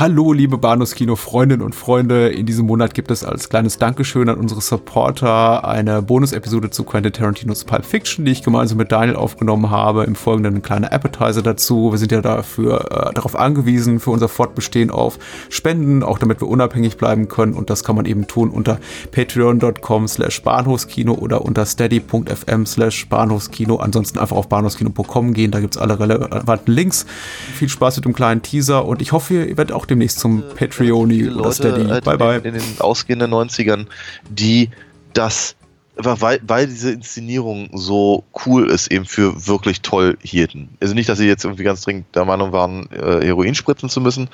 Hallo, liebe Bahnhofskino-Freundinnen und Freunde. In diesem Monat gibt es als kleines Dankeschön an unsere Supporter eine Bonus-Episode zu Quentin Tarantinos Pulp Fiction, die ich gemeinsam mit Daniel aufgenommen habe. Im Folgenden ein kleiner Appetizer dazu. Wir sind ja dafür äh, darauf angewiesen, für unser Fortbestehen auf Spenden, auch damit wir unabhängig bleiben können. Und das kann man eben tun unter patreon.com slash Bahnhofskino oder unter steady.fm slash Bahnhofskino. Ansonsten einfach auf bahnhofskino.com gehen, da gibt es alle relevanten Links. Viel Spaß mit dem kleinen Teaser und ich hoffe, ihr werdet auch demnächst zum Patreoni oder Steady. halt Bye bye. In, den ausgehenden 90ern, die das, weil, weil diese Inszenierung so cool ist, eben für wirklich toll hielten. Also nicht, dass sie jetzt irgendwie ganz dringend der Meinung waren, äh, Heroin spritzen zu müssen,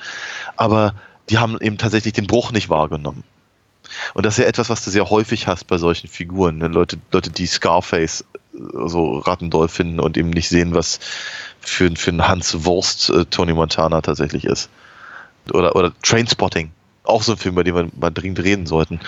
aber die haben eben tatsächlich den Bruch nicht wahrgenommen. Und das ist ja etwas, was du sehr häufig hast bei solchen Figuren. Ne? Leute, Leute, die Scarface äh, so rattendoll finden und eben nicht sehen, was für, für ein Hans Wurst äh, Tony Montana tatsächlich ist. Oder, oder Trainspotting. Auch so ein Film, bei dem wir mal dringend reden sollten.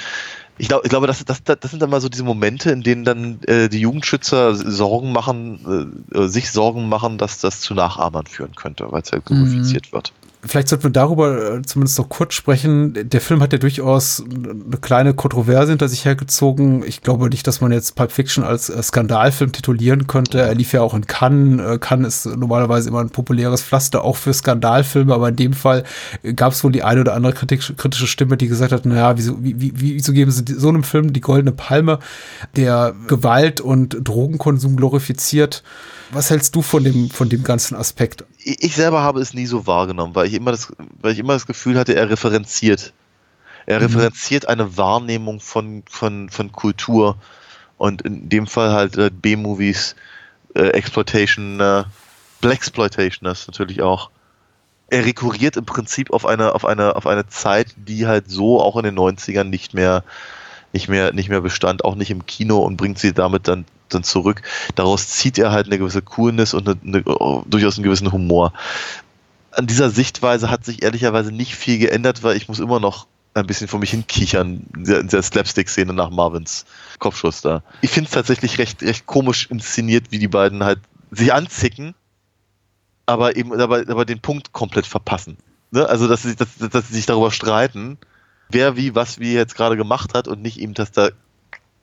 Ich, glaub, ich glaube, das, das, das sind dann mal so diese Momente, in denen dann äh, die Jugendschützer Sorgen machen, äh, sich Sorgen machen, dass das zu Nachahmern führen könnte, weil es ja glorifiziert wird. Vielleicht sollten wir darüber äh, zumindest noch kurz sprechen. Der Film hat ja durchaus eine kleine Kontroverse hinter sich hergezogen. Ich glaube nicht, dass man jetzt Pulp Fiction als äh, Skandalfilm titulieren könnte. Er lief ja auch in Cannes. Äh, Cannes ist normalerweise immer ein populäres Pflaster, auch für Skandalfilme, aber in dem Fall gab es wohl die eine oder andere kritische, kritische Stimme, die gesagt hat, naja, wieso, wie, wie, wieso geben sie so einem Film die goldene Palme, der Gewalt und Drogenkonsum glorifiziert? Was hältst du von dem, von dem ganzen Aspekt? Ich selber habe es nie so wahrgenommen, weil ich immer das, weil ich immer das Gefühl hatte, er referenziert. Er mhm. referenziert eine Wahrnehmung von, von, von Kultur und in dem Fall halt äh, B-Movies, äh, Exploitation, äh, Blaxploitation ist natürlich auch. Er rekurriert im Prinzip auf eine, auf eine, auf eine Zeit, die halt so auch in den 90ern nicht mehr, nicht mehr, nicht mehr bestand, auch nicht im Kino und bringt sie damit dann dann zurück. Daraus zieht er halt eine gewisse Coolness und eine, eine, durchaus einen gewissen Humor. An dieser Sichtweise hat sich ehrlicherweise nicht viel geändert, weil ich muss immer noch ein bisschen vor mich hinkichern in der Slapstick-Szene nach Marvins Kopfschuss da. Ich finde es tatsächlich recht, recht komisch inszeniert, wie die beiden halt sich anzicken, aber eben aber, aber den Punkt komplett verpassen. Ne? Also, dass sie, dass, dass sie sich darüber streiten, wer wie was wie jetzt gerade gemacht hat und nicht eben, dass da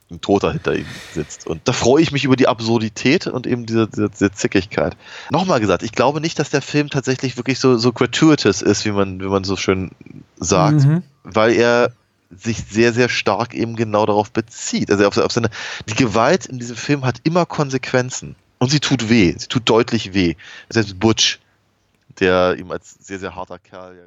ein Toter hinter ihm sitzt. Und da freue ich mich über die Absurdität und eben diese, diese, diese Zickigkeit. Nochmal gesagt, ich glaube nicht, dass der Film tatsächlich wirklich so, so gratuitous ist, wie man, wie man so schön sagt, mhm. weil er sich sehr, sehr stark eben genau darauf bezieht. Also auf, auf seine, die Gewalt in diesem Film hat immer Konsequenzen. Und sie tut weh. Sie tut deutlich weh. Selbst Butch, der ihm als sehr, sehr harter Kerl ja